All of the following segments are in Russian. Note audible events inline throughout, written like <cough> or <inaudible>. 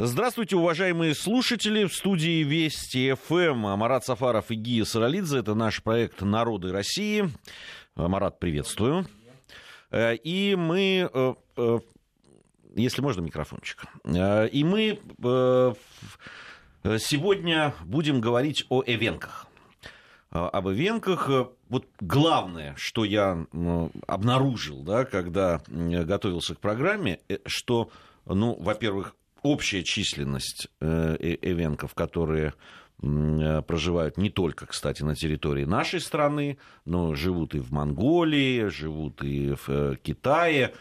Здравствуйте, уважаемые слушатели. В студии Вести ФМ Марат Сафаров и Гия Саралидзе. Это наш проект «Народы России». Марат, приветствую. Э, и мы... Э, э, если можно, микрофончик. И мы сегодня будем говорить о эвенках. Об эвенках. Вот главное, что я обнаружил, да, когда готовился к программе, что, ну, во-первых, общая численность э, э, эвенков, которые э, проживают не только, кстати, на территории нашей страны, но живут и в Монголии, живут и в Китае.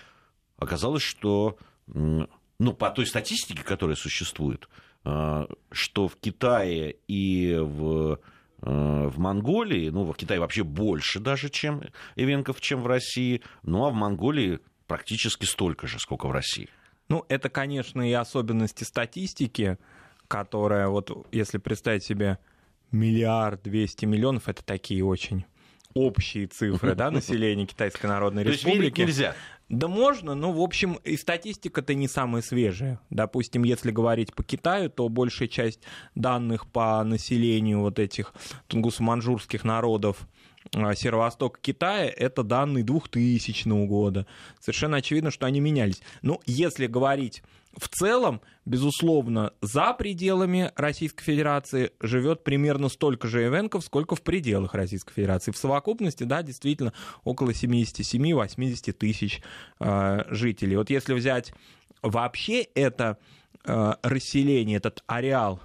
Оказалось, что ну, по той статистике, которая существует, что в Китае и в, в Монголии, ну, в Китае вообще больше даже, чем эвенков, чем в России, ну, а в Монголии практически столько же, сколько в России. Ну, это, конечно, и особенности статистики, которая, вот если представить себе миллиард двести миллионов, это такие очень общие цифры, да, <laughs> населения Китайской Народной Республики. нельзя. Да можно, но, в общем, и статистика-то не самая свежая. Допустим, если говорить по Китаю, то большая часть данных по населению вот этих тунгусо-манжурских народов а, северо-восток Китая, это данные 2000 года. Совершенно очевидно, что они менялись. Но если говорить в целом, безусловно, за пределами Российской Федерации живет примерно столько же эвенков, сколько в пределах Российской Федерации. В совокупности, да, действительно, около 77-80 тысяч э, жителей. Вот если взять вообще это э, расселение, этот ареал,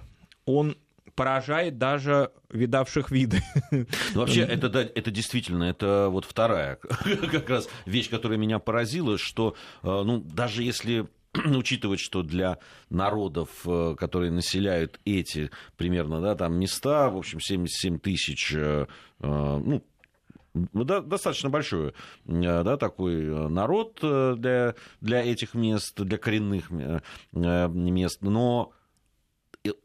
он поражает даже видавших виды. Ну, вообще, это, да, это действительно, это вот вторая <laughs> как раз вещь, которая меня поразила, что, э, ну, даже если <clears throat> учитывать, что для народов, э, которые населяют эти примерно, да, там места, в общем, 77 тысяч, э, ну, достаточно большой да, такой народ для, для этих мест, для коренных мест, но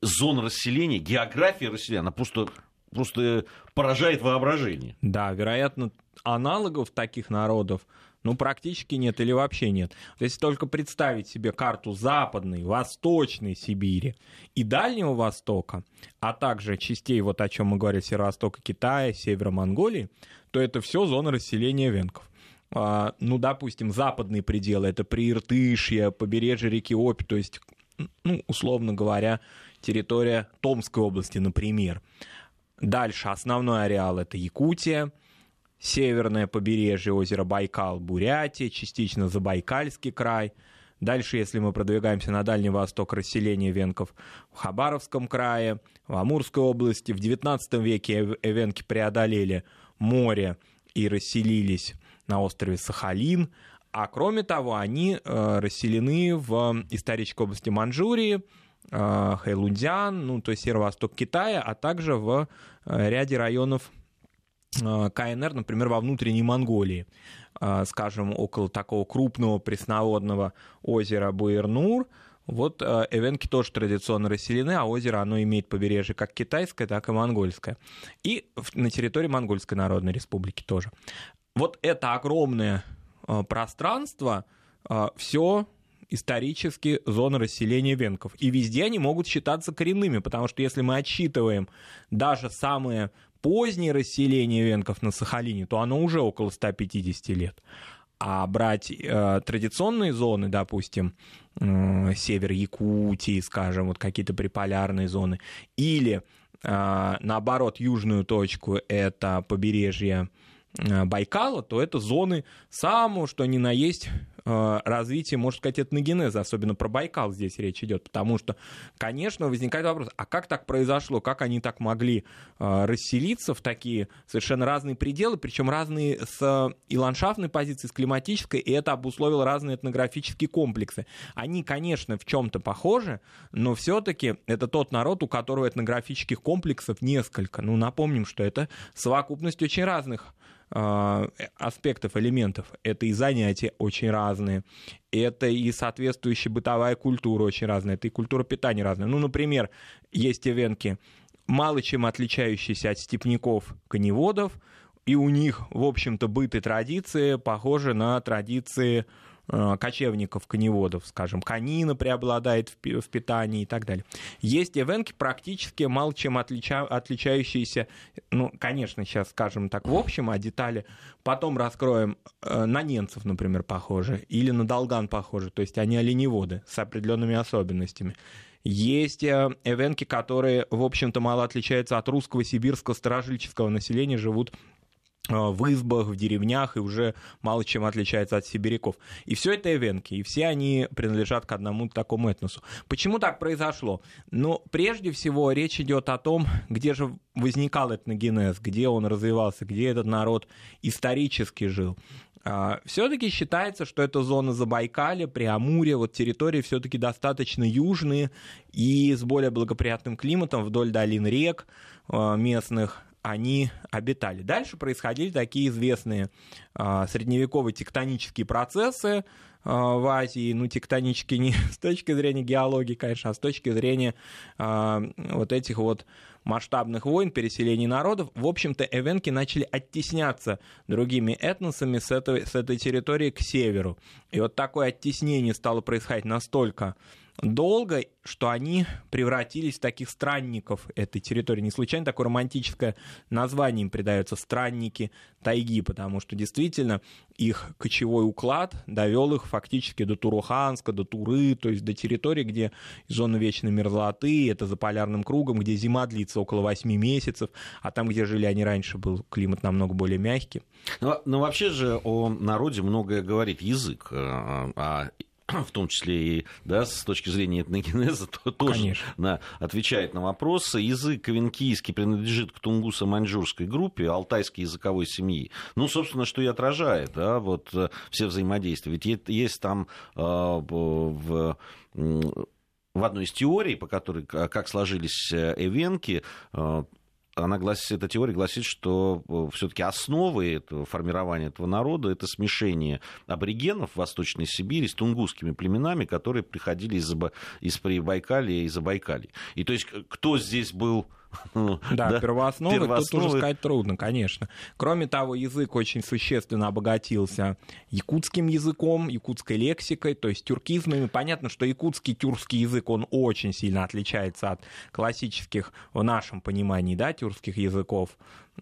зон расселения, география расселения, она просто, просто поражает воображение. Да, вероятно, аналогов таких народов ну, практически нет или вообще нет. Если только представить себе карту Западной, Восточной Сибири и Дальнего Востока, а также частей, вот о чем мы говорили, Северо-Востока Китая, Севера Монголии, то это все зона расселения венков. А, ну, допустим, западные пределы, это Прииртышье, побережье реки Обь, то есть, ну, условно говоря, территория Томской области, например. Дальше основной ареал это Якутия, северное побережье озера Байкал, Бурятия, частично Забайкальский край. Дальше, если мы продвигаемся на Дальний Восток, расселение венков в Хабаровском крае, в Амурской области. В XIX веке эвенки преодолели море и расселились на острове Сахалин. А кроме того, они э, расселены в исторической области Манчжурии, Э, Хэйлунцзян, ну, то есть северо-восток Китая, а также в э, ряде районов э, КНР, например, во внутренней Монголии, скажем, около такого крупного пресноводного озера Буэрнур, вот Эвенки тоже традиционно расселены, а озеро, оно имеет побережье как китайское, так и монгольское. И на территории Монгольской Народной Республики тоже. Вот это огромное пространство, все исторически зоны расселения венков. И везде они могут считаться коренными, потому что если мы отсчитываем даже самые поздние расселения венков на Сахалине, то оно уже около 150 лет. А брать э, традиционные зоны, допустим, э, север Якутии, скажем, вот какие-то приполярные зоны, или э, наоборот южную точку, это побережье э, Байкала, то это зоны самого, что ни на есть развития, можно сказать, этногенеза, особенно про Байкал здесь речь идет, потому что, конечно, возникает вопрос, а как так произошло, как они так могли э, расселиться в такие совершенно разные пределы, причем разные с и ландшафтной позиции, с климатической, и это обусловило разные этнографические комплексы. Они, конечно, в чем-то похожи, но все-таки это тот народ, у которого этнографических комплексов несколько. Ну, напомним, что это совокупность очень разных аспектов, элементов. Это и занятия очень разные, это и соответствующая бытовая культура очень разная, это и культура питания разная. Ну, например, есть эвенки, мало чем отличающиеся от степняков коневодов, и у них, в общем-то, быт и традиции похожи на традиции э, кочевников, коневодов, скажем, конина преобладает в, в питании и так далее. Есть эвенки практически мало чем отлича, отличающиеся, ну, конечно, сейчас скажем так в общем, а детали потом раскроем, э, на ненцев, например, похожи, или на долган похожи, то есть они оленеводы с определенными особенностями. Есть э, эвенки, которые, в общем-то, мало отличаются от русского, сибирского, старожильческого населения, живут э, в избах, в деревнях и уже мало чем отличается от сибиряков. И все это эвенки, и все они принадлежат к одному такому этносу. Почему так произошло? Ну, прежде всего, речь идет о том, где же возникал этногенез, где он развивался, где этот народ исторически жил. А, все-таки считается, что это зона Забайкалья, Преамурья, вот территории все-таки достаточно южные и с более благоприятным климатом вдоль долин рек а, местных они обитали. Дальше происходили такие известные а, средневековые тектонические процессы в Азии, ну, тектонические не <laughs> с точки зрения геологии, конечно, а с точки зрения вот этих вот масштабных войн, переселений народов, в общем-то, эвенки начали оттесняться другими этносами с этой, с этой территории к северу. И вот такое оттеснение стало происходить настолько долго, что они превратились в таких странников этой территории. Не случайно такое романтическое название им придается «странники тайги», потому что действительно их кочевой уклад довел их фактически до Туруханска, до Туры, то есть до территории, где зона вечной мерзлоты, это за полярным кругом, где зима длится около 8 месяцев, а там, где жили они раньше, был климат намного более мягкий. Но, ну, но ну, вообще же о народе многое говорит язык, а, а <clears throat> в том числе и да, с точки зрения этногенеза, <laughs> то тоже на, отвечает на вопросы. Язык кавенкийский принадлежит к тунгусо-маньчжурской группе, алтайской языковой семьи. Ну, собственно, что и отражает да, вот, э, все взаимодействия. Ведь есть там э, в в одной из теорий, по которой как сложились э, эвенки, она гласит, эта теория гласит, что э, все-таки основой этого формирования этого народа это смешение аборигенов Восточной Сибири с тунгусскими племенами, которые приходили из, из Прибайкалия и Забайкалия. И то есть кто здесь был <laughs> да, да, первоосновы, первоосновы тут уже сказать трудно, конечно. Кроме того, язык очень существенно обогатился якутским языком, якутской лексикой, то есть тюркизмами. Понятно, что якутский тюркский язык, он очень сильно отличается от классических, в нашем понимании, да, тюркских языков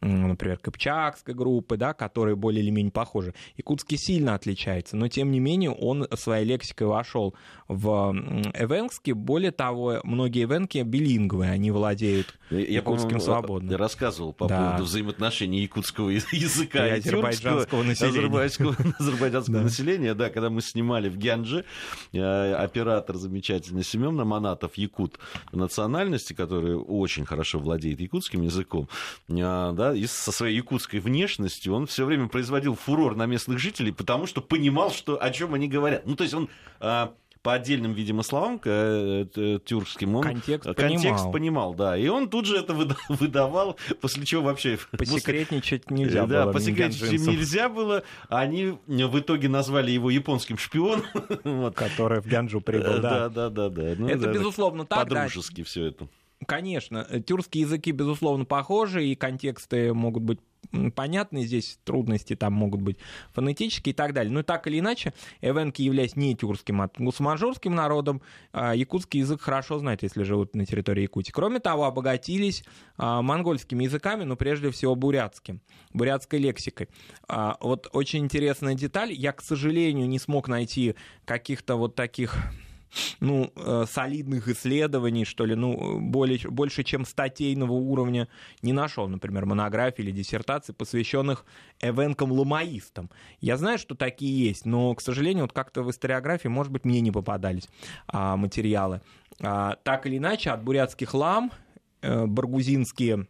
например, Кыпчакской группы, да, которые более или менее похожи. Якутский сильно отличается, но тем не менее он своей лексикой вошел в эвенский. Более того, многие эвенки билинговые, они владеют Я, якутским свободно. Я рассказывал по да. поводу взаимоотношений якутского языка и, и азербайджанского населения. Азербайджанского, <laughs> азербайджанского да. населения, да, когда мы снимали в Гянже, э, оператор замечательный Семен Наманатов, якут национальности, который очень хорошо владеет якутским языком, э, да, да, и со своей якутской внешностью, он все время производил фурор на местных жителей, потому что понимал, что, о чем они говорят. Ну, то есть он а, по отдельным, видимо, словам э, тюркским, он контекст, контекст понимал. понимал, да. И он тут же это <laughs> выдавал, после чего вообще... Посекретничать нельзя да, было. Посекретничать нельзя было. Они в итоге назвали его японским шпионом. <laughs> Который в Ганджу прибыл, да. Да, да, да. Ну это, безусловно, так. По-дружески все это. Конечно, э, тюркские языки, безусловно, похожи, и контексты могут быть понятны, здесь трудности там могут быть фонетические и так далее. Но так или иначе, эвенки, являясь не тюркским, а гусманжурским народом, а, якутский язык хорошо знает, если живут на территории Якутии. Кроме того, обогатились а, монгольскими языками, но прежде всего бурятским, бурятской лексикой. А, вот очень интересная деталь. Я, к сожалению, не смог найти каких-то вот таких ну, э, солидных исследований, что ли, ну, более, больше, чем статейного уровня не нашел, например, монографий или диссертаций, посвященных эвенкам-ламаистам. Я знаю, что такие есть, но, к сожалению, вот как-то в историографии, может быть, мне не попадались а, материалы. А, так или иначе, от бурятских лам э, баргузинские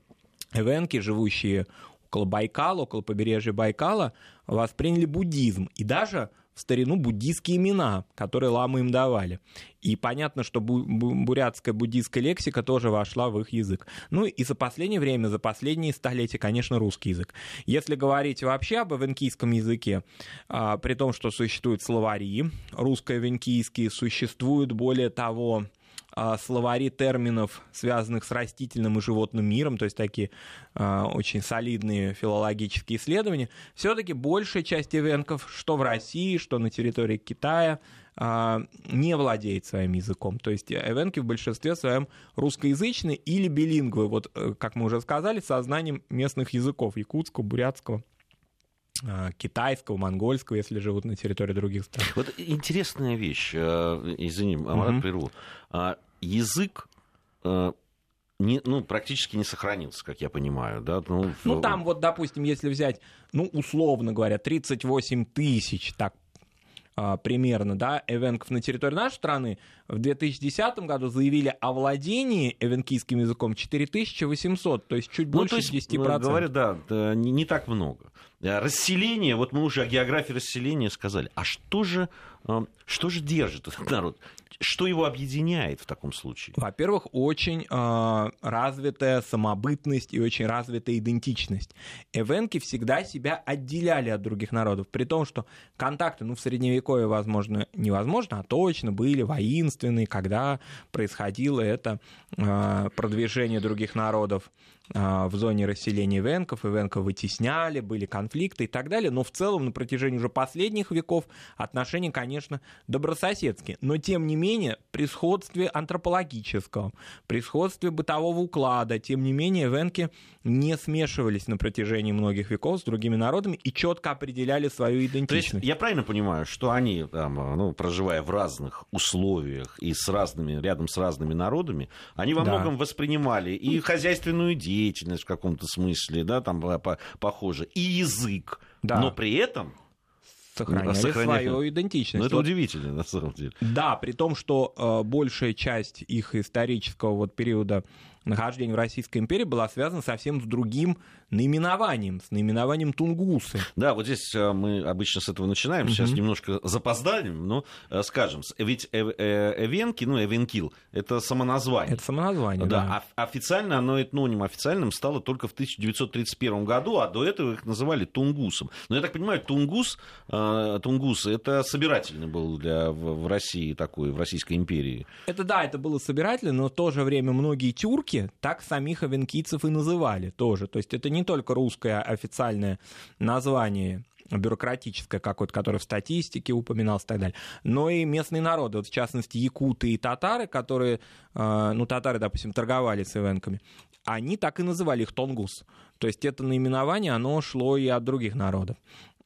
эвенки, живущие около Байкала, около побережья Байкала, восприняли буддизм и даже в старину буддийские имена, которые ламы им давали. И понятно, что бурятская буддийская лексика тоже вошла в их язык. Ну и за последнее время, за последние столетия, конечно, русский язык. Если говорить вообще об эвенкийском языке, а, при том, что существуют словари русско-эвенкийские, существуют более того словари терминов, связанных с растительным и животным миром, то есть такие а, очень солидные филологические исследования, все-таки большая часть эвенков, что в России, что на территории Китая, а, не владеет своим языком. То есть эвенки в большинстве своем русскоязычные или билингвы, вот э, как мы уже сказали, со знанием местных языков, якутского, бурятского а, китайского, монгольского, если живут на территории других стран. Вот интересная вещь, э, извини, Амарат, угу. прерву. Язык э, не, ну, практически не сохранился, как я понимаю. Да? Ну, ну, там вот, допустим, если взять, ну, условно говоря, 38 тысяч, так а, примерно, да, эвенков на территории нашей страны, в 2010 году заявили о владении эвенкийским языком 4800, то есть чуть больше ну, то есть, 10%. Говорят, да, не, не так много. Э, расселение, вот мы уже о географии расселения сказали. А что же, э, что же держит этот народ? Что его объединяет в таком случае? Во-первых, очень э, развитая самобытность и очень развитая идентичность. Эвенки всегда себя отделяли от других народов, при том, что контакты, ну, в Средневековье, возможно, невозможно, а точно были воинственные, когда происходило это э, продвижение других народов в зоне расселения венков, и венков вытесняли, были конфликты и так далее, но в целом на протяжении уже последних веков отношения, конечно, добрососедские. Но, тем не менее, при сходстве антропологического, при сходстве бытового уклада, тем не менее, венки не смешивались на протяжении многих веков с другими народами и четко определяли свою идентичность. То есть, я правильно понимаю, что они, там, ну, проживая в разных условиях и с разными, рядом с разными народами, они во да. многом воспринимали и хозяйственную деятельность, деятельность в каком-то смысле, да, там похоже, и язык, да. но при этом сохраняли, сохраняли свою идентичность. Ну, это вот, удивительно, на самом деле. Да, при том, что э, большая часть их исторического вот периода нахождения в Российской империи была связана совсем с другим наименованием, с наименованием Тунгусы. Да, вот здесь э, мы обычно с этого начинаем, сейчас угу. немножко запоздаем, но э, скажем, ведь Эвенки, ну, Эвенкил, это самоназвание. Это самоназвание, да. да. Официально оно этноним официальным стало только в 1931 году, а до этого их называли Тунгусом. Но я так понимаю, Тунгус, э, Тунгус это собирательный был для, в России такой, в Российской империи. Это да, это было собирательно, но в то же время многие тюрки русские так самих авенкийцев и называли тоже. То есть это не только русское официальное название бюрократическое какое-то, которое в статистике упоминалось и так далее, но и местные народы, вот в частности якуты и татары, которые, э, ну татары, допустим, торговали с ивенками, они так и называли их тонгус. То есть это наименование, оно шло и от других народов.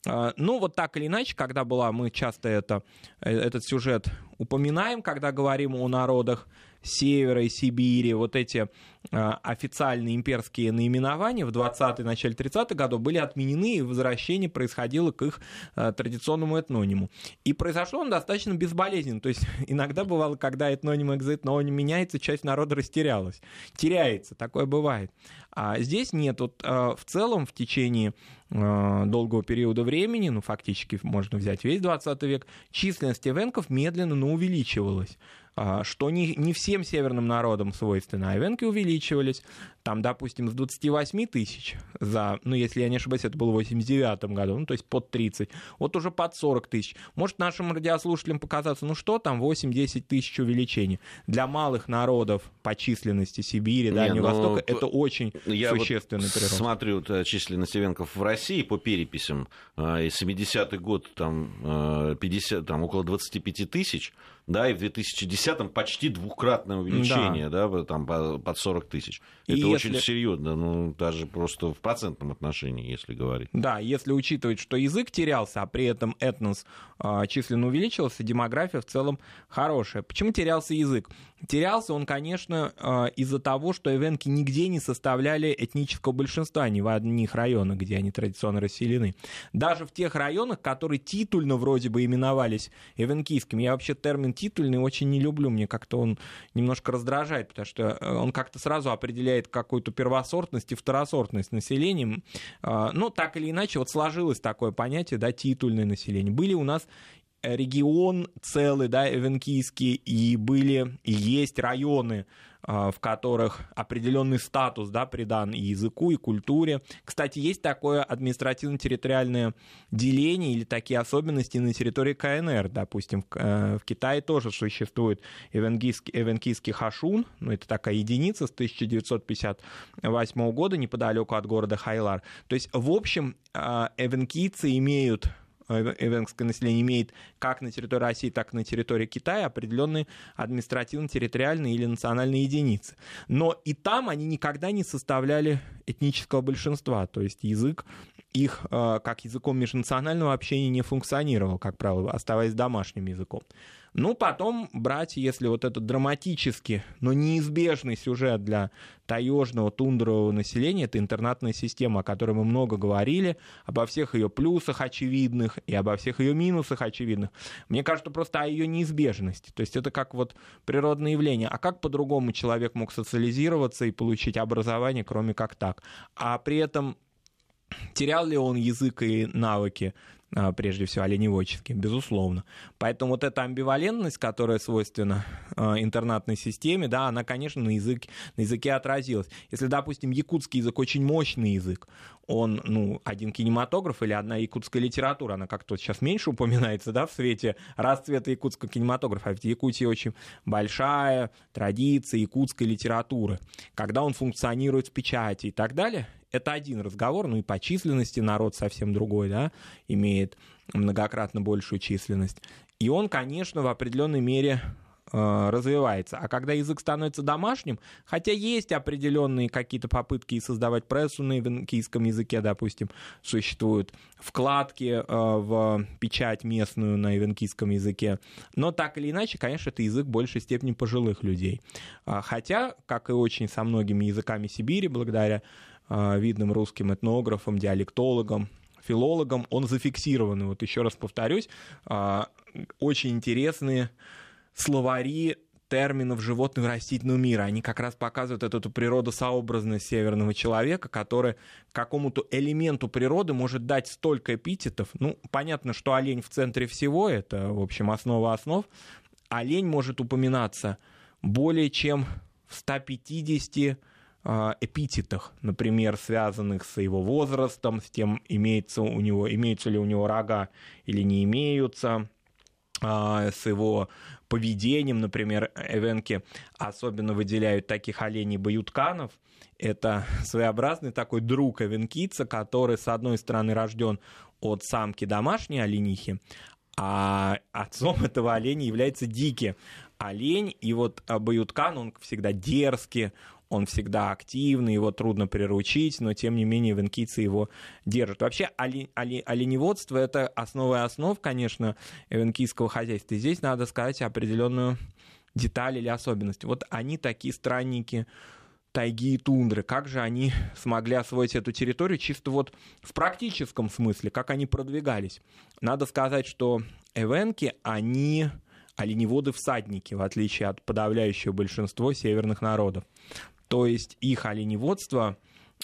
Э, ну, вот так или иначе, когда была, мы часто это, э, этот сюжет упоминаем, когда говорим о народах Севера и Сибири, вот эти а, официальные имперские наименования в 20-е, начале 30-х годов были отменены, и возвращение происходило к их а, традиционному этнониму. И произошло он достаточно безболезненно. То есть <laughs> иногда бывало, когда этноним экзоэтноним меняется, часть народа растерялась. Теряется, такое бывает. А здесь нет. Вот, а, в целом в течение долгого периода времени, ну, фактически можно взять весь 20 век, численность эвенков медленно, но увеличивалась. А, что не, не всем северным народам свойственно. Айвенки увеличивались, там, допустим, с 28 тысяч за, ну, если я не ошибаюсь, это было в 89 году, ну, то есть под 30, вот уже под 40 тысяч. Может нашим радиослушателям показаться, ну, что там, 8-10 тысяч увеличений. Для малых народов по численности Сибири, Дальнего не, ну, Востока, это очень я существенный вот прирост. смотрю вот, численность ивенков в России по переписям, а, и 70-й год там, 50, а, там около 25 тысяч, да, и в 2010-м почти двукратное увеличение, да, да там под 40 тысяч. Это и очень если... серьезно, ну, даже просто в процентном отношении, если говорить. Да, если учитывать, что язык терялся, а при этом этнос э, численно увеличился, демография в целом хорошая. Почему терялся язык? Терялся он, конечно, э, из-за того, что эвенки нигде не составляли этнического большинства, ни в одних районах, где они традиционно расселены. Даже в тех районах, которые титульно вроде бы именовались эвенкийскими. Я вообще термин титульный очень не люблю, мне как-то он немножко раздражает, потому что э, он как-то сразу определяет какую-то первосортность и второсортность населения. А, но так или иначе, вот сложилось такое понятие, да, титульное население. Были у нас регион целый, да, эвенкийский, и были, и есть районы, а, в которых определенный статус да, придан и языку, и культуре. Кстати, есть такое административно-территориальное деление или такие особенности на территории КНР. Допустим, в, э, Китае тоже существует эвенкийский, эвенкийский хашун, ну, это такая единица с 1958 года неподалеку от города Хайлар. То есть, в общем, а, эвенкийцы имеют эвенское население имеет как на территории России, так и на территории Китая определенные административно-территориальные или национальные единицы. Но и там они никогда не составляли этнического большинства, то есть язык их э, как языком межнационального общения не функционировал, как правило, оставаясь домашним языком. Ну, потом брать, если вот этот драматический, но неизбежный сюжет для таежного, тундрового населения, это интернатная система, о которой мы много говорили, обо всех ее плюсах очевидных и обо всех ее минусах очевидных. Мне кажется, просто о ее неизбежности. То есть это как вот природное явление. А как по-другому человек мог социализироваться и получить образование, кроме как так? А при этом терял ли он язык и навыки? А, прежде всего оленеводческие, безусловно. Поэтому вот эта амбивалентность, которая свойственна а, интернатной системе, да, она, конечно, на, язык, на языке отразилась. Если, допустим, якутский язык очень мощный язык, он, ну, один кинематограф или одна якутская литература, она как-то сейчас меньше упоминается, да, в свете расцвета якутского кинематографа. А в Якутии очень большая традиция якутской литературы, когда он функционирует в печати и так далее, это один разговор, ну и по численности народ совсем другой, да, имеет многократно большую численность. И он, конечно, в определенной мере э, развивается. А когда язык становится домашним, хотя есть определенные какие-то попытки создавать прессу на ивенкийском языке, допустим, существуют вкладки э, в печать местную на ивенкийском языке, но так или иначе, конечно, это язык в большей степени пожилых людей. А хотя, как и очень со многими языками Сибири, благодаря видным русским этнографом, диалектологом, филологом, он зафиксирован. Вот еще раз повторюсь, а, очень интересные словари терминов животного растительного мира. Они как раз показывают эту, эту природосообразность северного человека, который какому-то элементу природы может дать столько эпитетов. Ну, понятно, что олень в центре всего, это, в общем, основа основ. Олень может упоминаться более чем в 150 а, эпитетах, например, связанных с его возрастом, с тем, имеется у него, имеются ли у него рога или не имеются, а, с его поведением, например, эвенки особенно выделяют таких оленей баютканов. Это <laughs> своеобразный такой друг эвенкийца, который, с одной стороны, рожден от самки домашней оленихи, а отцом <laughs> этого оленя является дикий олень. И вот баюткан, он всегда дерзкий, он всегда активный, его трудно приручить, но тем не менее венкийцы его держат. Вообще олень, олень, оленеводство — это основа основ, конечно, венкийского хозяйства. И здесь надо сказать определенную деталь или особенность. Вот они такие странники, тайги и тундры, как же они смогли освоить эту территорию чисто вот в практическом смысле, как они продвигались. Надо сказать, что эвенки, они оленеводы-всадники, в отличие от подавляющего большинства северных народов. То есть их оленеводство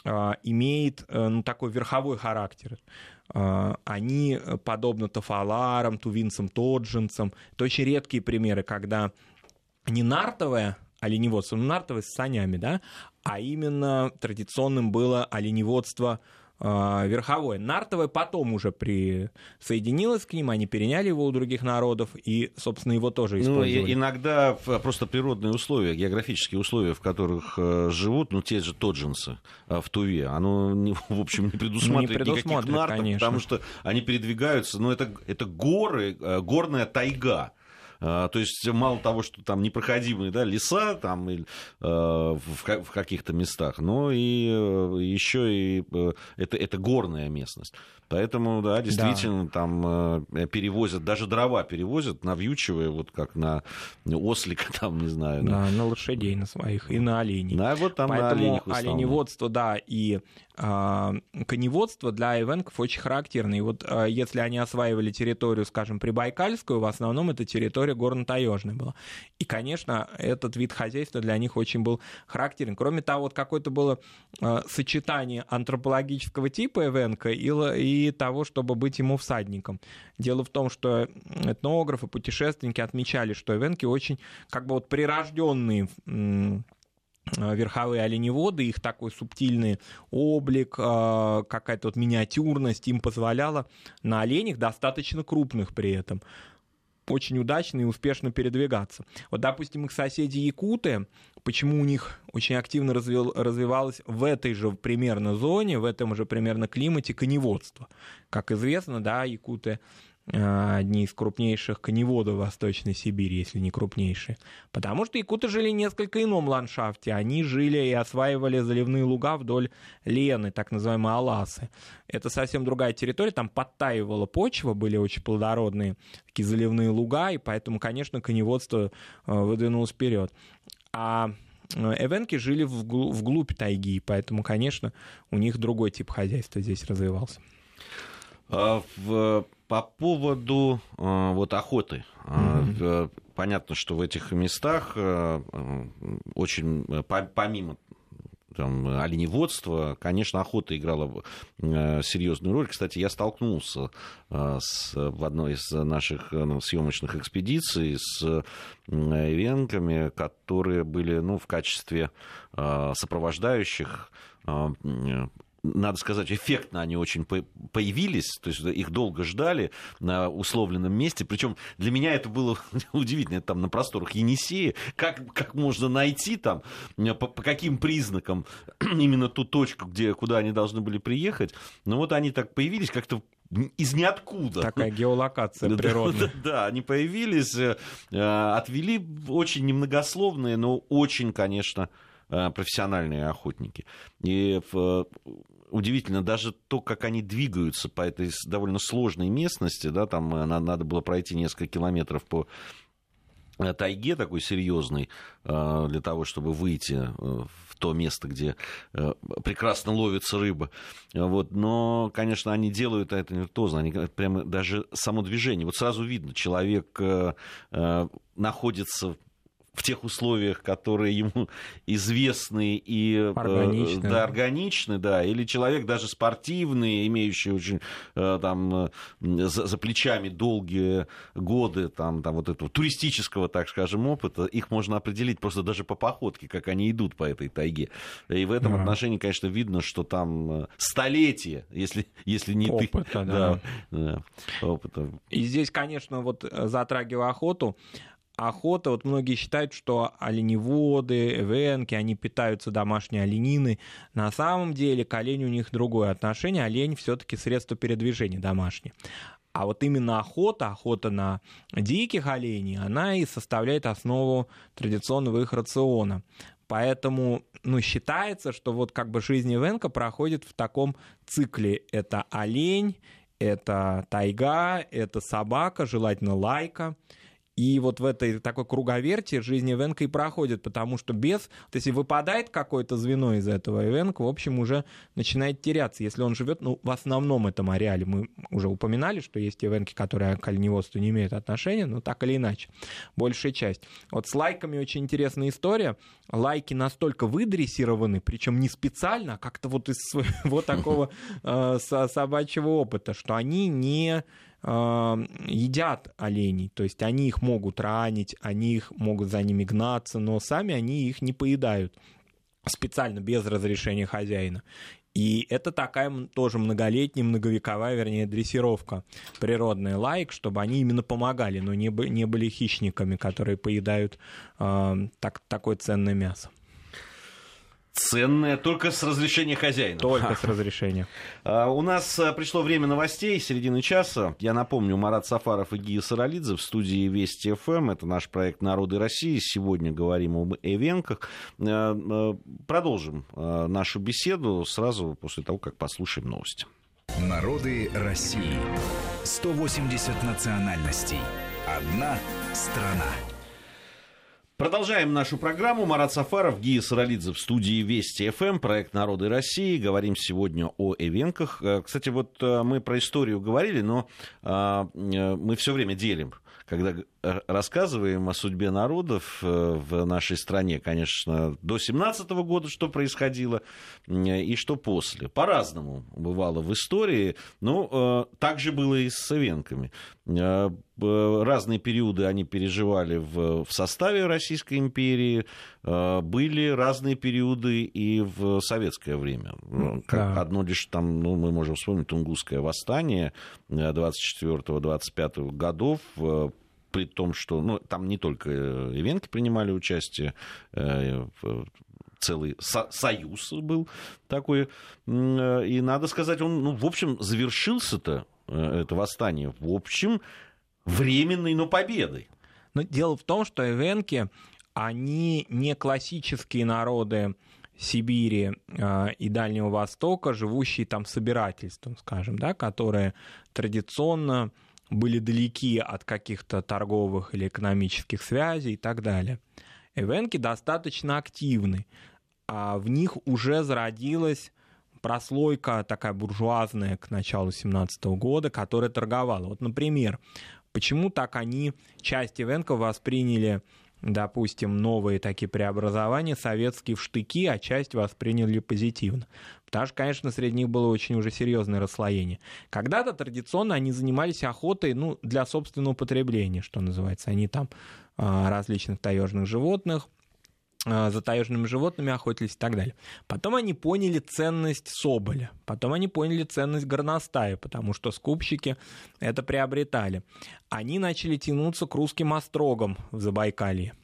а, имеет э, ну, такой верховой характер. А, они, подобно тафаларам, тувинцам, тоджинцам, это очень редкие примеры, когда не нартовое оленеводство, ну, нартовое с санями, да, а именно традиционным было оленеводство верховое. Нартовое потом уже присоединилось к ним, они переняли его у других народов и, собственно, его тоже ну, использовали. Ну, иногда просто природные условия, географические условия, в которых э, живут, ну, те же тоджинсы э, в Туве, оно, <laughs> в общем, не предусматривает, ну, не никаких нартов, конечно. потому что они передвигаются, ну, это, это горы, э, горная тайга. А, то есть мало того, что там непроходимые да, леса там, э, в каких-то местах, но и э, еще и э, это, это горная местность. Поэтому, да, действительно, да. там перевозят, даже дрова перевозят, навьючивая, вот как на ослика, <laughs> там, не знаю. На, на лошадей на своих и на оленей. Да, вот там Поэтому на оленях оленеводство, да, и а, коневодство для эвенков очень характерно. И вот а, если они осваивали территорию, скажем, Прибайкальскую, в основном это территория горно-таежная была. И, конечно, этот вид хозяйства для них очень был характерен. Кроме того, вот какое-то было а, сочетание антропологического типа эвенка и, и того, чтобы быть ему всадником. Дело в том, что этнографы, путешественники отмечали, что эвенки очень как бы вот прирожденные верховые оленеводы, их такой субтильный облик, э, какая-то вот миниатюрность им позволяла на оленях достаточно крупных при этом очень удачно и успешно передвигаться. Вот, допустим, их соседи якуты, почему у них очень активно развил, развивалось в этой же примерно зоне, в этом же примерно климате коневодство. Как известно, да, якуты Э, одни из крупнейших коневодов Восточной Сибири, если не крупнейшие. Потому что якуты жили несколько ином ландшафте. Они жили и осваивали заливные луга вдоль Лены, так называемые Аласы. Это совсем другая территория, там подтаивала почва, были очень плодородные такие заливные луга, и поэтому, конечно, коневодство э, выдвинулось вперед. А э, Эвенки жили вглубь тайги, поэтому, конечно, у них другой тип хозяйства здесь развивался. А в по поводу э, вот охоты. Mm-hmm. Понятно, что в этих местах э, очень помимо там, оленеводства, конечно, охота играла серьезную роль. Кстати, я столкнулся с, в одной из наших съемочных экспедиций с венками, которые были ну, в качестве сопровождающих надо сказать, эффектно они очень появились, то есть их долго ждали на условленном месте, причем для меня это было <laughs> удивительно, там на просторах Енисея, как, как можно найти там, по, по каким признакам <clears throat> именно ту точку, где, куда они должны были приехать, ну вот они так появились как-то из ниоткуда. Такая геолокация <laughs> природная. Да, да, да, они появились, э, отвели очень немногословные, но очень, конечно, э, профессиональные охотники. И удивительно даже то, как они двигаются по этой довольно сложной местности, да, там э, надо было пройти несколько километров по э, тайге такой серьезный э, для того, чтобы выйти в то место, где прекрасно ловится рыба. Вот. Но, конечно, они делают это виртуозно. Они прямо даже само движение. Вот сразу видно, человек находится в тех условиях, которые ему <laughs> известны и э, органичны, да, органичны, да, или человек даже спортивный, имеющий очень э, там за, за плечами долгие годы там, там вот этого туристического, так скажем, опыта, их можно определить просто даже по походке, как они идут по этой тайге. И в этом ага. отношении, конечно, видно, что там э, столетия, если, если не опыта, ты... Да, да. да, опыта. И здесь, конечно, вот затрагивая охоту, охота, вот многие считают, что оленеводы, эвенки, они питаются домашней оленины. На самом деле к оленю у них другое отношение. Олень все-таки средство передвижения домашнее. А вот именно охота, охота на диких оленей, она и составляет основу традиционного их рациона. Поэтому ну, считается, что вот как бы жизнь Ивенка проходит в таком цикле. Это олень, это тайга, это собака, желательно лайка. И вот в этой такой круговерти жизнь Эвенка и проходит, потому что без... Вот если выпадает какое-то звено из этого, Эвенка, в общем, уже начинает теряться. Если он живет, ну, в основном этом ареале, мы уже упоминали, что есть Эвенки, которые к оленеводству не имеют отношения, но так или иначе, большая часть. Вот с лайками очень интересная история. Лайки настолько выдрессированы, причем не специально, а как-то вот из своего <laughs> такого э, собачьего опыта, что они не едят оленей, то есть они их могут ранить, они их могут за ними гнаться, но сами они их не поедают специально без разрешения хозяина. И это такая тоже многолетняя, многовековая, вернее, дрессировка природная лайк, чтобы они именно помогали, но не, не были хищниками, которые поедают э, так, такое ценное мясо ценное только с разрешения хозяина. Только с разрешения. А, у нас а, пришло время новостей середины часа. Я напомню, Марат Сафаров и Гия Саралидзе в студии Вести ФМ. Это наш проект «Народы России». Сегодня говорим об эвенках. А, продолжим нашу беседу сразу после того, как послушаем новости. Народы России. 180 национальностей. Одна страна. Продолжаем нашу программу. Марат Сафаров, Гия Саралидзе в студии Вести ФМ, проект «Народы России». Говорим сегодня о эвенках. Э, кстати, вот э, мы про историю говорили, но э, мы все время делим когда рассказываем о судьбе народов в нашей стране, конечно, до 17 года, что происходило, и что после. По-разному бывало в истории, но так же было и с Савенками. Разные периоды они переживали в, в составе Российской империи, были разные периоды и в советское время. Как да. Одно лишь там, ну, мы можем вспомнить Тунгусское восстание 24-25 годов, при том, что ну, там не только ивенки принимали участие, э, целый со- союз был такой. И надо сказать, он, ну, в общем, завершился-то э, это восстание, в общем, временной, но победой. Но дело в том, что эвенки, они не классические народы Сибири э, и Дальнего Востока, живущие там собирательством, скажем, да, которые традиционно были далеки от каких-то торговых или экономических связей и так далее. Эвенки достаточно активны, а в них уже зародилась прослойка такая буржуазная к началу 17 года, которая торговала. Вот, например, почему так они, часть эвенков восприняли допустим, новые такие преобразования, советские в штыки, а часть восприняли позитивно. Потому что, конечно, среди них было очень уже серьезное расслоение. Когда-то традиционно они занимались охотой ну, для собственного потребления, что называется. Они там а, различных таежных животных, за таежными животными охотились и так далее. Потом они поняли ценность соболя, потом они поняли ценность горностая, потому что скупщики это приобретали. Они начали тянуться к русским острогам в Забайкалье.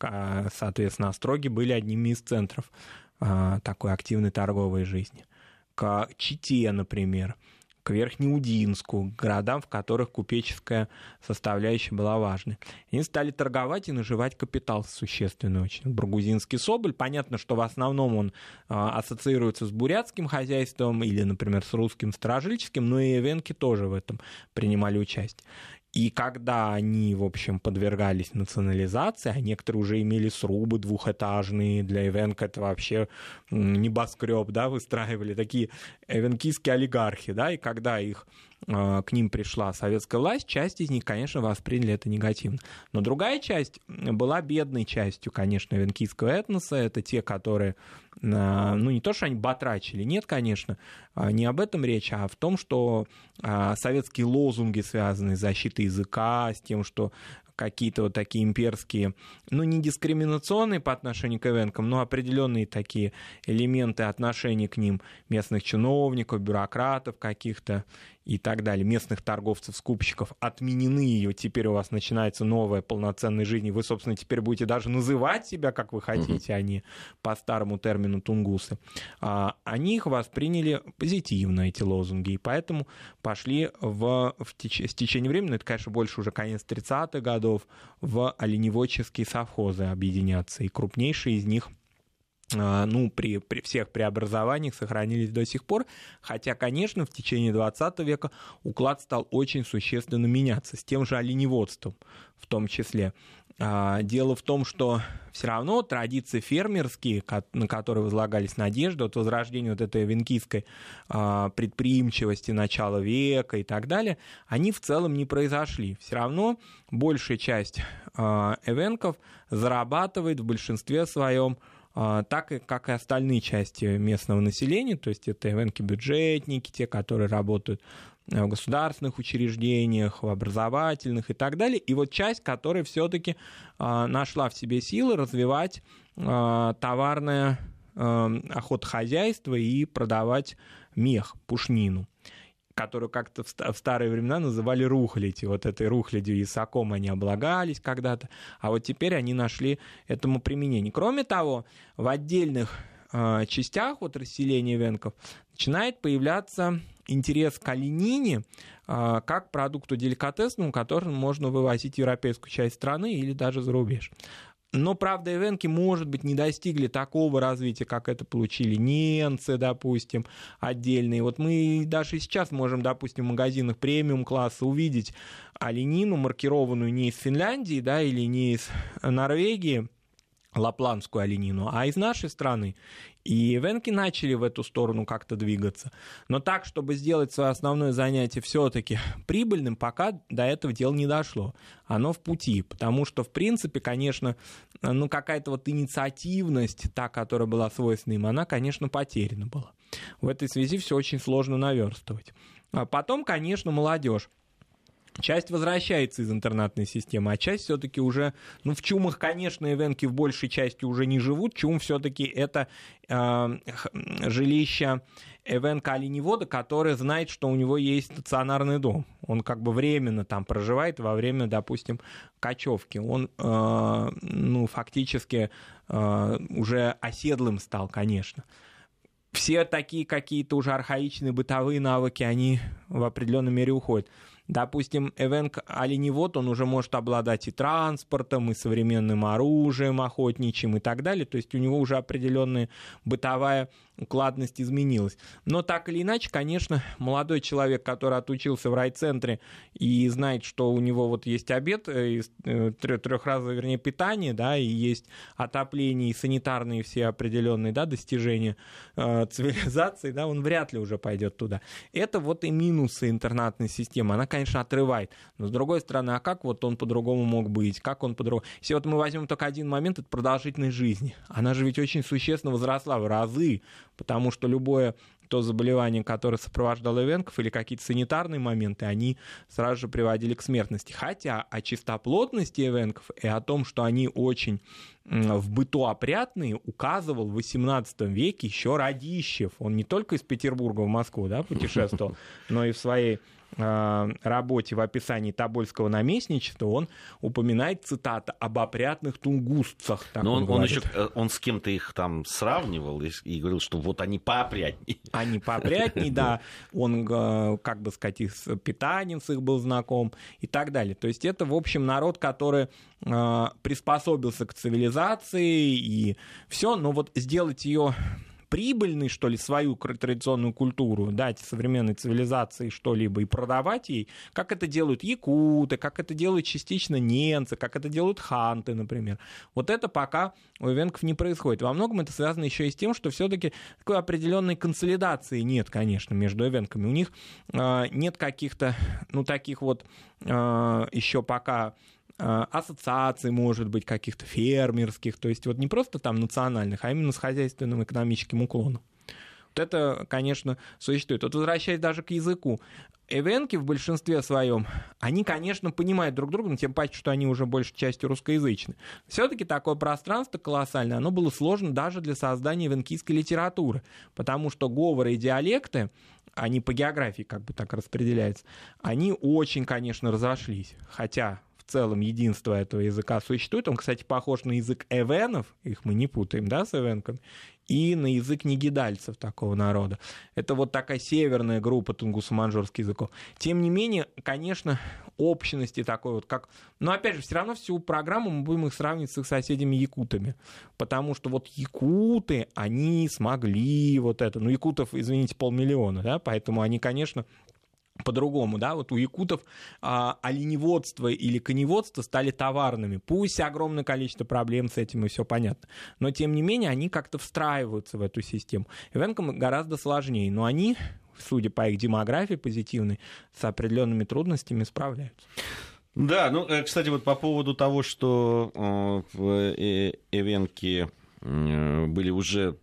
А, соответственно, остроги были одними из центров а, такой активной торговой жизни. К Чите, например, к Верхнеудинску, к городам, в которых купеческая составляющая была важной. Они стали торговать и наживать капитал существенный очень. Бургузинский соболь, понятно, что в основном он а, ассоциируется с бурятским хозяйством или, например, с русским стражильческим, но и эвенки тоже в этом принимали участие. И когда они, в общем, подвергались национализации, а некоторые уже имели срубы двухэтажные, для Эвенка это вообще небоскреб, да, выстраивали такие эвенкийские олигархи, да, и когда их к ним пришла советская власть, часть из них, конечно, восприняли это негативно. Но другая часть была бедной частью, конечно, венкийского этноса. Это те, которые, а, ну, не то, что они батрачили, нет, конечно, а, не об этом речь, а в том, что советские лозунги, связанные с защитой языка, с тем, что какие-то вот такие имперские, ну, не дискриминационные по отношению к эвенкам, но определенные такие элементы отношений к ним местных чиновников, бюрократов каких-то и так далее, местных торговцев, скупщиков, отменены ее, теперь у вас начинается новая полноценная жизнь, и вы, собственно, теперь будете даже называть себя, как вы хотите, а не по старому термину тунгусы. А, они их восприняли позитивно, эти лозунги, и поэтому пошли в, в теч, с течением времени, ну, это, конечно, больше уже конец 30-х годов, в оленеводческие совхозы объединяться, и крупнейшие из них – ну, при, при всех преобразованиях сохранились до сих пор, хотя, конечно, в течение 20 века уклад стал очень существенно меняться, с тем же оленеводством в том числе. А, дело в том, что все равно традиции фермерские, на которые возлагались надежды, от возрождения вот этой венкийской а, предприимчивости начала века и так далее, они в целом не произошли. Все равно большая часть эвенков зарабатывает в большинстве своем а, так и как и остальные части местного населения, то есть это эвенки-бюджетники, те, которые работают в государственных учреждениях, в образовательных и так далее. И вот часть, которая все-таки а, нашла в себе силы развивать а, товарное охотхозяйство и продавать мех, пушнину которую как-то в старые времена называли рухлядь. Вот этой рухлядью и соком они облагались когда-то, а вот теперь они нашли этому применение. Кроме того, в отдельных э, частях вот расселения венков начинает появляться интерес к оленине э, как продукту деликатесному, который можно вывозить в европейскую часть страны или даже за рубеж. Но, правда, ивенки, может быть, не достигли такого развития, как это получили немцы, допустим, отдельные. Вот мы даже сейчас можем, допустим, в магазинах премиум-класса увидеть оленину, маркированную не из Финляндии, да, или не из Норвегии, лапландскую оленину, а из нашей страны. И венки начали в эту сторону как-то двигаться. Но так, чтобы сделать свое основное занятие все-таки прибыльным, пока до этого дела не дошло. Оно в пути, потому что, в принципе, конечно, ну, какая-то вот инициативность, та, которая была свойственна им, она, конечно, потеряна была. В этой связи все очень сложно наверстывать. А потом, конечно, молодежь. Часть возвращается из интернатной системы, а часть все-таки уже, ну, в чумах, конечно, ивенки в большей части уже не живут. Чум все-таки это э, жилище Эвенка оленевода, который знает, что у него есть стационарный дом. Он как бы временно там проживает во время, допустим, кочевки. Он, э, ну, фактически э, уже оседлым стал, конечно все такие какие-то уже архаичные бытовые навыки, они в определенной мере уходят. Допустим, Эвенк оленевод, он уже может обладать и транспортом, и современным оружием охотничьим и так далее. То есть у него уже определенная бытовая укладность изменилась. Но так или иначе, конечно, молодой человек, который отучился в райцентре и знает, что у него вот есть обед, э, э, трехразовое, вернее, питание, да, и есть отопление и санитарные все определенные, да, достижения э, цивилизации, да, он вряд ли уже пойдет туда. Это вот и минусы интернатной системы. Она, конечно, отрывает. Но с другой стороны, а как вот он по-другому мог быть? Как он по-другому? Если вот мы возьмем только один момент, это продолжительность жизни. Она же ведь очень существенно возросла в разы потому что любое то заболевание, которое сопровождало Ивенков, или какие-то санитарные моменты, они сразу же приводили к смертности. Хотя о чистоплотности Ивенков и о том, что они очень в быту опрятные, указывал в XVIII веке еще Радищев. Он не только из Петербурга в Москву да, путешествовал, <laughs> но и в своей Э, работе в описании Тобольского наместничества он упоминает цитата об опрятных тунгусцах. Но он, он, он еще э, он с кем-то их там сравнивал и, и говорил, что вот они поопрятней. <laughs> Они поопрятней, <laughs> да. Он, э, как бы сказать, с питанием с их был знаком и так далее. То есть это, в общем, народ, который приспособился к цивилизации и все, но вот сделать ее прибыльной, что ли, свою традиционную культуру, дать современной цивилизации что-либо и продавать ей, как это делают якуты, как это делают частично немцы, как это делают ханты, например. Вот это пока у ивенков не происходит. Во многом это связано еще и с тем, что все-таки такой определенной консолидации нет, конечно, между ивенками. У них э, нет каких-то, ну, таких вот э, еще пока ассоциаций, может быть, каких-то фермерских, то есть вот не просто там национальных, а именно с хозяйственным экономическим уклоном. Вот это, конечно, существует. Вот возвращаясь даже к языку, эвенки в большинстве своем, они, конечно, понимают друг друга, но тем паче, что они уже большей частью русскоязычны. Все-таки такое пространство колоссальное, оно было сложно даже для создания эвенкийской литературы, потому что говоры и диалекты, они по географии как бы так распределяются, они очень, конечно, разошлись. Хотя целом единство этого языка существует. Он, кстати, похож на язык эвенов, их мы не путаем, да, с эвенками, и на язык нигидальцев такого народа. Это вот такая северная группа тунгусо-манжурских языков. Тем не менее, конечно, общности такой вот, как... Но, опять же, все равно всю программу мы будем их сравнивать с их соседями-якутами, потому что вот якуты, они смогли вот это... Ну, якутов, извините, полмиллиона, да, поэтому они, конечно, по-другому, да, вот у якутов а, оленеводство или коневодство стали товарными. Пусть огромное количество проблем с этим и все понятно, но тем не менее они как-то встраиваются в эту систему. Ивенкам гораздо сложнее, но они, судя по их демографии позитивной, с определенными трудностями справляются. Да, ну, э, кстати, вот по поводу того, что э, э, эвенки были уже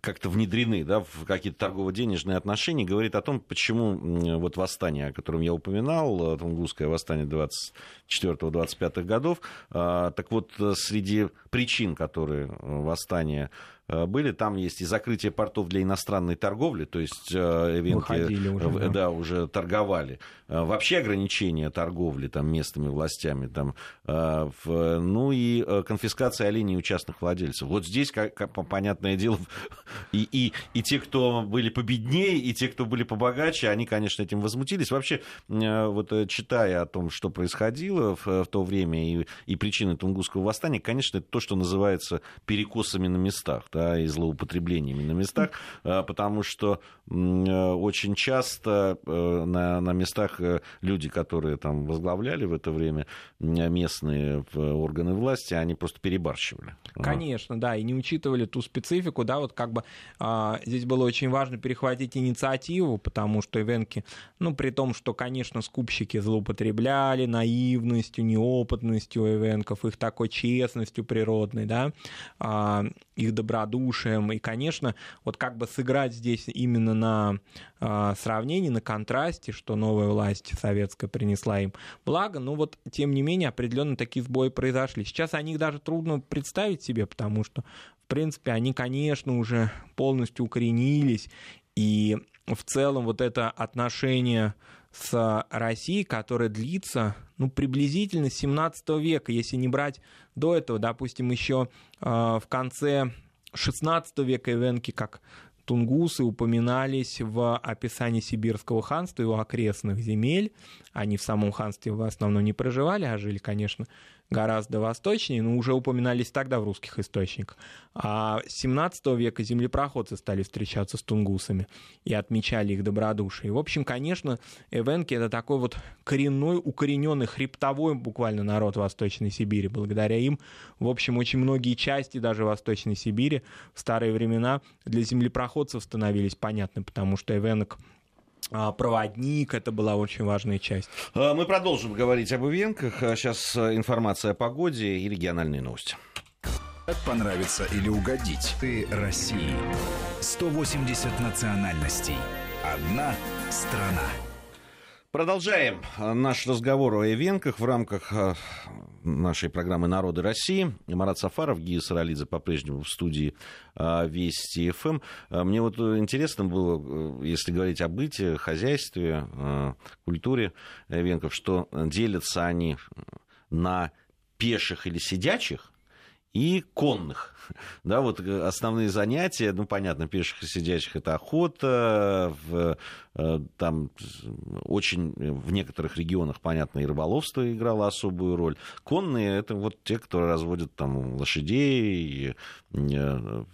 как-то внедрены да, в какие-то торгово-денежные отношения, говорит о том, почему вот восстание, о котором я упоминал, Тунгусское восстание 24-25 годов, а, так вот, среди причин, которые восстание Э, были. Там есть и закрытие портов для иностранной торговли, то есть э, эвенки уже, да. Да, уже торговали. Э, вообще ограничения торговли там, местными властями. Там, ну и конфискация оленей у частных владельцев. Вот здесь, как, понятное дело, <laughs> И, и, и те, кто были победнее, и те, кто были побогаче, они, конечно, этим возмутились. Вообще, э, вот э, читая о том, что происходило в, в то время и, и причины Тунгусского восстания, конечно, это то, что называется перекосами на местах, да, и злоупотреблениями на местах, потому что очень часто на, на местах люди, которые там возглавляли в это время местные органы власти, они просто перебарщивали. Конечно, да, и не учитывали ту специфику, да, вот как бы а, здесь было очень важно перехватить инициативу, потому что ивенки, ну, при том, что, конечно, скупщики злоупотребляли наивностью, неопытностью ивенков, их такой честностью природной, да, а, их добродушием, и, конечно, вот как бы сыграть здесь именно на а, сравнении, на контрасте, что новая власть советская принесла им благо, но вот, тем не менее, определенно такие сбои произошли. Сейчас о них даже трудно представить себе, потому что принципе, они, конечно, уже полностью укоренились, и в целом вот это отношение с Россией, которое длится ну, приблизительно с 17 века, если не брать до этого, допустим, еще э, в конце 16 века эвенки как тунгусы упоминались в описании Сибирского ханства и его окрестных земель. Они в самом ханстве в основном не проживали, а жили, конечно, гораздо восточнее, но уже упоминались тогда в русских источниках. А с 17 века землепроходцы стали встречаться с тунгусами и отмечали их добродушие. В общем, конечно, эвенки — это такой вот коренной, укорененный, хребтовой буквально народ Восточной Сибири. Благодаря им, в общем, очень многие части даже Восточной Сибири в старые времена для землепроходцев становились понятны, потому что эвенок — проводник, это была очень важная часть. А, мы продолжим говорить об ивенках. Сейчас а, информация о погоде и региональные новости. Как понравится или угодить? Ты России. 180 национальностей. Одна страна. Продолжаем наш разговор о ивенках в рамках нашей программы «Народы России». Марат Сафаров, Гия Саралидзе по-прежнему в студии а, Вести ФМ. Мне вот интересно было, э, если говорить о быте, хозяйстве, культуре ивенков, что делятся они на пеших или сидячих, и конных. <laughs> Да, вот э, основные занятия, ну, понятно, пеших и сидячих, это охота, в, э, там очень в некоторых регионах, понятно, и рыболовство играло особую роль. Конные, это вот те, кто разводят там лошадей, э,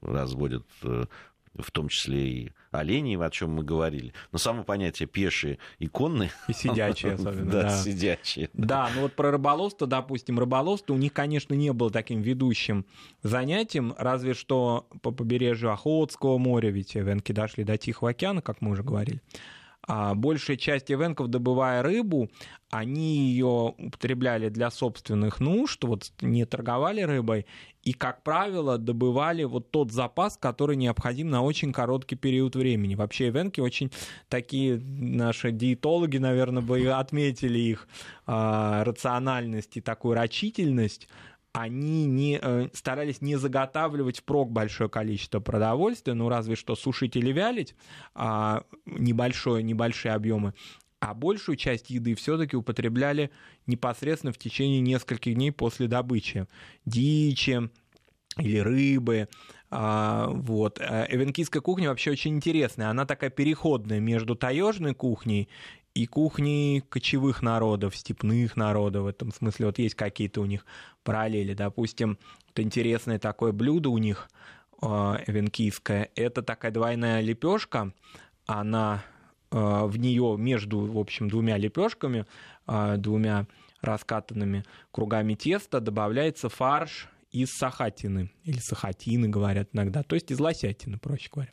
разводят в том числе и оленей, о чем мы говорили. Но само понятие пешие и конные... И сидячие <laughs> особенно. Да, сидячие. Да, ну вот про рыболовство, допустим, рыболовство у них, конечно, не было таким ведущим занятием, разве что по побережью Охотского моря, ведь венки дошли до Тихого океана, как мы уже говорили. А большая часть эвенков, добывая рыбу, они ее употребляли для собственных нужд, вот не торговали рыбой, и, как правило, добывали вот тот запас, который необходим на очень короткий период времени. Вообще эвенки очень такие, наши диетологи, наверное, бы отметили их э, рациональность и такую рачительность, они не, э, старались не заготавливать впрок большое количество продовольствия, ну разве что сушить или вялить а, небольшое, небольшие объемы, а большую часть еды все-таки употребляли непосредственно в течение нескольких дней после добычи. Дичи или рыбы, а, вот. Э, эвенкийская кухня вообще очень интересная. Она такая переходная между таежной кухней и кухни кочевых народов, степных народов. В этом смысле вот есть какие-то у них параллели. Допустим, вот интересное такое блюдо у них э, венкийское. Это такая двойная лепешка. Она э, в нее между, в общем, двумя лепешками, э, двумя раскатанными кругами теста добавляется фарш из сахатины, или сахатины говорят иногда, то есть из лосятины, проще говоря.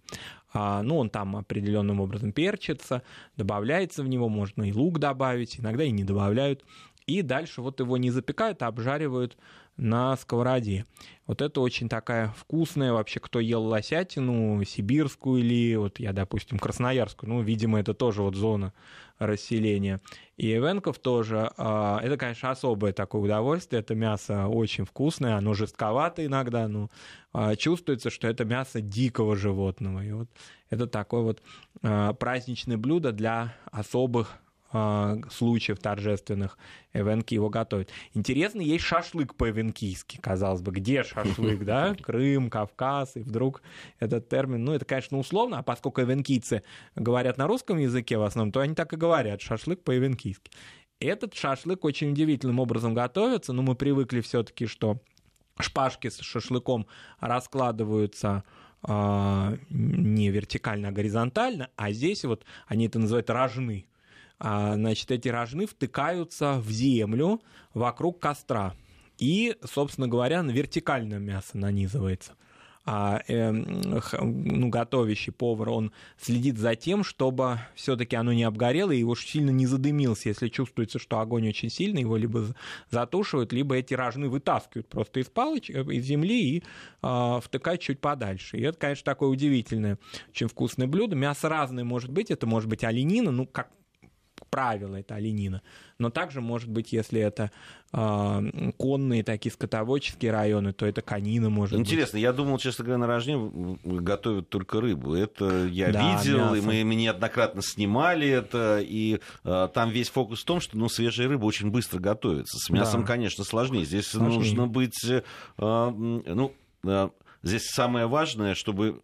А, ну, он там определенным образом перчится, добавляется в него, можно и лук добавить, иногда и не добавляют. И дальше вот его не запекают, а обжаривают на сковороде. Вот это очень такая вкусная вообще, кто ел лосятину, сибирскую или вот я, допустим, красноярскую, ну, видимо, это тоже вот зона расселения. И эвенков тоже, а, это, конечно, особое такое удовольствие, это мясо очень вкусное, оно жестковато иногда, но а, чувствуется, что это мясо дикого животного. И вот это такое вот а, праздничное блюдо для особых случаев торжественных эвенки его готовят. Интересно, есть шашлык по-эвенкийски, казалось бы. Где шашлык, да? <laughs> Крым, Кавказ, и вдруг этот термин, ну, это, конечно, условно, а поскольку эвенкийцы говорят на русском языке в основном, то они так и говорят, шашлык по-эвенкийски. Этот шашлык очень удивительным образом готовится, но мы привыкли все-таки, что шпажки с шашлыком раскладываются а, не вертикально, а горизонтально, а здесь вот они это называют рожны. А, значит, эти рожны втыкаются в землю вокруг костра. И, собственно говоря, вертикальное мясо нанизывается а, э, ну, готовящий повар, он следит за тем, чтобы все-таки оно не обгорело и уж сильно не задымилось. Если чувствуется, что огонь очень сильный, его либо затушивают, либо эти рожны вытаскивают просто из палочки, э, из земли и э, втыкают чуть подальше. И это, конечно, такое удивительное, очень вкусное блюдо. Мясо разное может быть, это может быть оленина, ну, как правило, это оленина. Но также, может быть, если это э, конные такие скотоводческие районы, то это конина может Интересно, быть. я думал, честно говоря, на рожне готовят только рыбу. Это я да, видел, мясо. и мы, мы неоднократно снимали это, и э, там весь фокус в том, что ну, свежая рыба очень быстро готовится. С мясом, да. конечно, сложнее. Здесь сложнее. нужно быть... Э, ну, э, здесь самое важное, чтобы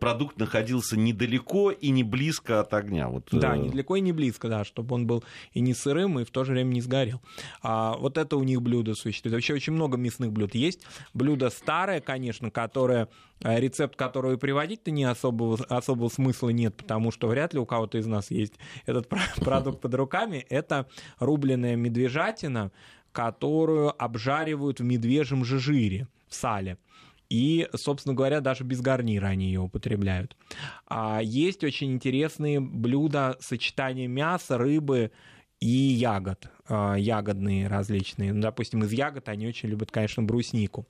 продукт находился недалеко и не близко от огня. Вот, да, э, недалеко и не близко, да, чтобы он был и не сырым, и в то же время не сгорел. А, вот это у них блюдо существует. Вообще очень много мясных блюд есть. Блюдо старое, конечно, которое э, рецепт которого приводить-то не особого, особого смысла нет, потому что вряд ли у кого-то из нас есть этот <laughs> продукт под руками. Это рубленая медвежатина, которую обжаривают в медвежьем же жире, в сале. И, собственно говоря, даже без гарнира они ее употребляют. А есть очень интересные блюда сочетания мяса, рыбы и ягод, а, ягодные различные. Ну, допустим, из ягод они очень любят, конечно, бруснику.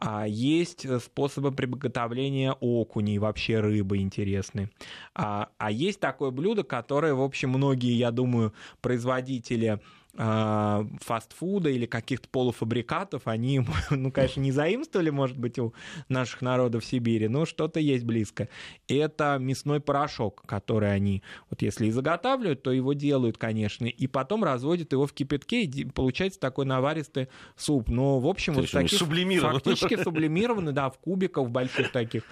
А есть способы приготовления окуней, вообще рыбы интересные. А, а есть такое блюдо, которое, в общем, многие, я думаю, производители фастфуда или каких-то полуфабрикатов, они, <laughs> ну, конечно, не заимствовали, может быть, у наших народов Сибири, но что-то есть близко. Это мясной порошок, который они, вот если и заготавливают, то его делают, конечно, и потом разводят его в кипятке, и получается такой наваристый суп. Но, в общем, вот таких... Сублимированный. Фактически сублимированный, да, в кубиках больших таких.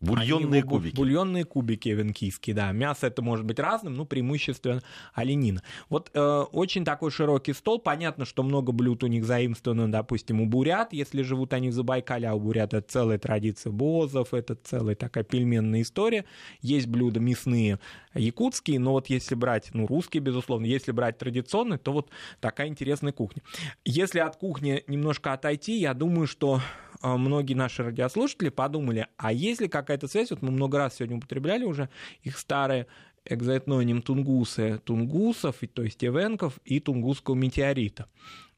Бульонные Они, кубики. Бульонные кубики эвенкийские, да. Мясо это может быть разным, но преимущественно оленина. Вот э, очень такой широкий стол. Понятно, что много блюд у них заимствовано, допустим, у бурят, если живут они в Забайкале, а у бурят это целая традиция бозов, это целая такая пельменная история. Есть блюда мясные якутские, но вот если брать, ну, русские, безусловно, если брать традиционные, то вот такая интересная кухня. Если от кухни немножко отойти, я думаю, что многие наши радиослушатели подумали, а есть ли какая-то связь, вот мы много раз сегодня употребляли уже их старые экзоэтноним тунгусы, тунгусов, то есть эвенков, и тунгусского метеорита.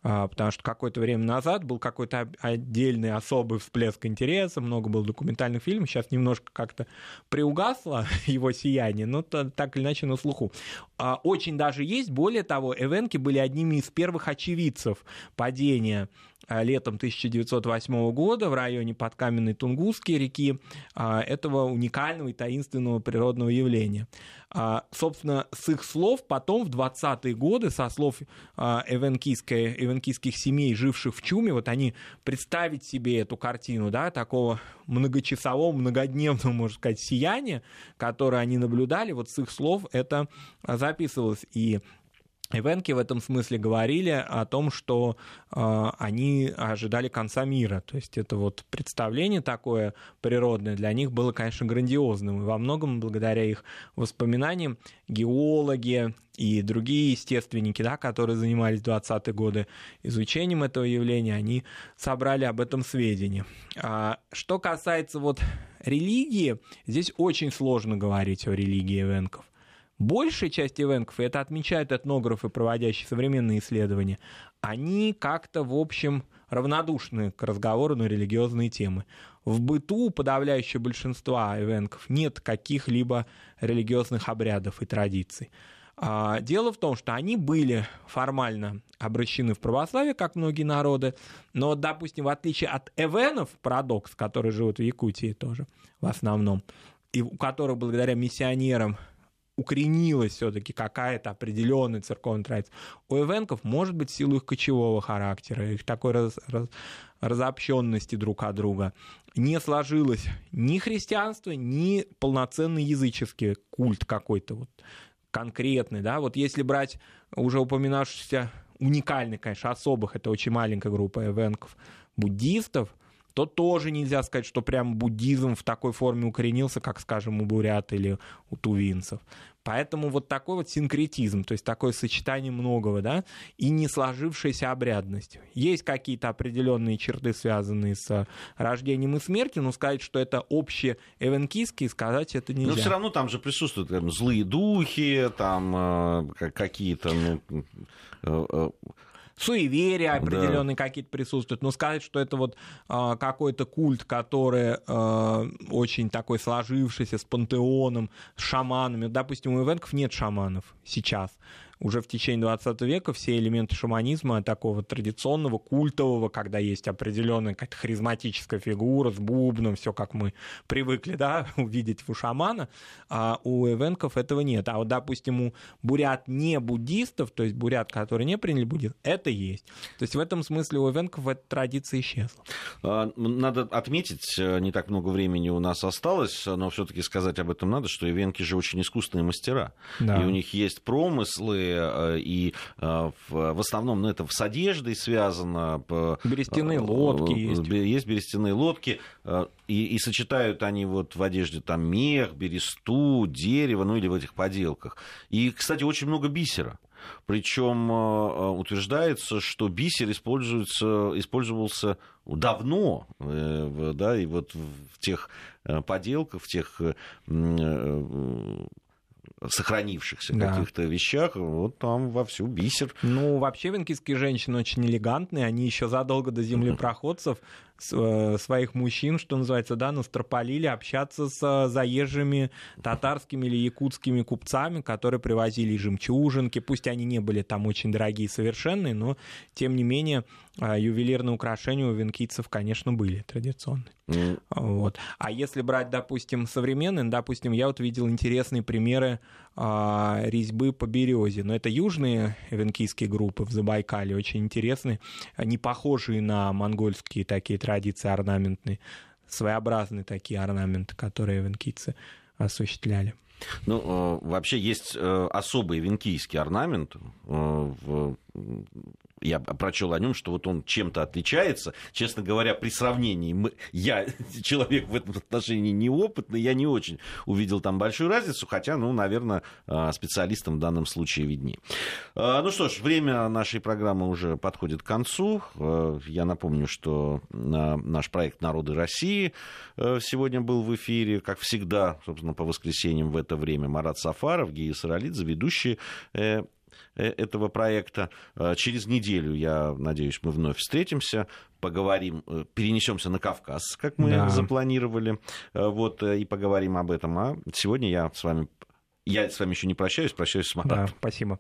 А, потому что какое-то время назад был какой-то отдельный особый всплеск интереса, много было документальных фильмов, сейчас немножко как-то приугасло <laughs> его сияние, но так или иначе на слуху. А, очень даже есть, более того, эвенки были одними из первых очевидцев падения летом 1908 года в районе подкаменной Тунгусской реки этого уникального и таинственного природного явления. Собственно, с их слов потом в 20-е годы, со слов эвенкийских семей, живших в Чуме, вот они представить себе эту картину, да, такого многочасового, многодневного, можно сказать, сияния, которое они наблюдали, вот с их слов это записывалось. И Ивенки в этом смысле говорили о том, что э, они ожидали конца мира. То есть это вот представление такое природное для них было, конечно, грандиозным. И во многом благодаря их воспоминаниям геологи и другие естественники, да, которые занимались в 20-е годы изучением этого явления, они собрали об этом сведения. А, что касается вот религии, здесь очень сложно говорить о религии Эвенков. Большая часть ивенков, и это отмечают этнографы, проводящие современные исследования, они как-то, в общем, равнодушны к разговору на религиозные темы. В быту подавляющее большинство ивенков нет каких-либо религиозных обрядов и традиций. А, дело в том, что они были формально обращены в православие, как многие народы, но, допустим, в отличие от эвенов, парадокс, которые живут в Якутии тоже в основном, и у которых благодаря миссионерам укоренилась все-таки какая-то определенная церковная традиция. У эвенков может быть в силу их кочевого характера, их такой раз, раз, разобщенности друг от друга, не сложилось ни христианство, ни полноценный языческий культ какой-то вот конкретный, да, вот если брать уже упоминавшийся уникальный, конечно, особых, это очень маленькая группа эвенков, буддистов, то тоже нельзя сказать, что прям буддизм в такой форме укоренился, как, скажем, у бурят или у тувинцев. Поэтому вот такой вот синкретизм, то есть такое сочетание многого, да, и не сложившаяся обрядность. Есть какие-то определенные черты, связанные с рождением и смертью, но сказать, что это общие эвенкийские, сказать это нельзя. Но все равно там же присутствуют там, злые духи, там э, какие-то ну, э, э, суеверия определенные да. какие-то присутствуют, но сказать, что это вот э, какой-то культ, который э, очень такой сложившийся с пантеоном, с шаманами. Допустим, у ивенков нет шаманов сейчас уже в течение 20 века все элементы шаманизма, такого традиционного, культового, когда есть определенная какая-то харизматическая фигура с бубном, все как мы привыкли да, <laughs> увидеть у шамана, а у эвенков этого нет. А вот, допустим, у бурят не буддистов, то есть бурят, которые не приняли буддизм, это есть. То есть в этом смысле у эвенков эта традиция исчезла. А, надо отметить, э, не так много времени у нас осталось, но все-таки сказать об этом надо, что эвенки же очень искусственные мастера. Да. И у них есть промыслы, Э, и э, в основном ну, это с одеждой связано. Берестяные э, лодки есть. Есть берестяные лодки, и, и сочетают они вот в одежде там мех, бересту, дерево, ну или в этих поделках. И, кстати, очень много бисера. Причем утверждается, что бисер используется, использовался давно, да, и вот в тех поделках, в тех сохранившихся да. каких-то вещах, вот там вовсю бисер. Ну, вообще венкийские женщины очень элегантные, они еще задолго до землепроходцев Э, своих мужчин, что называется, да, настропалили общаться с заезжими татарскими или якутскими купцами, которые привозили жемчужинки, пусть они не были там очень дорогие и совершенные, но тем не менее э, ювелирные украшения у венкийцев, конечно, были традиционные. Mm. Вот. А если брать, допустим, современные, допустим, я вот видел интересные примеры резьбы по березе. Но это южные венкийские группы в Забайкале, очень интересные, не похожие на монгольские такие традиции орнаментные, своеобразные такие орнаменты, которые венкийцы осуществляли. Ну, э, вообще есть э, особый венкийский орнамент э, я прочел о нем, что вот он чем-то отличается. Честно говоря, при сравнении, мы, я <laughs> человек в этом отношении неопытный, я не очень увидел там большую разницу, хотя, ну, наверное, а, специалистам в данном случае виднее. А, ну что ж, время нашей программы уже подходит к концу. А, я напомню, что наш проект «Народы России» сегодня был в эфире, как всегда, собственно, по воскресеньям в это время. Марат Сафаров, Гия Саралидзе, ведущие Э, этого проекта. Э, через неделю, я надеюсь, мы вновь встретимся, поговорим, э, перенесемся на Кавказ, как мы да. запланировали, вот, и поговорим об этом. А сегодня я с вами, я с вами еще не прощаюсь, прощаюсь с Маратом. Да, спасибо.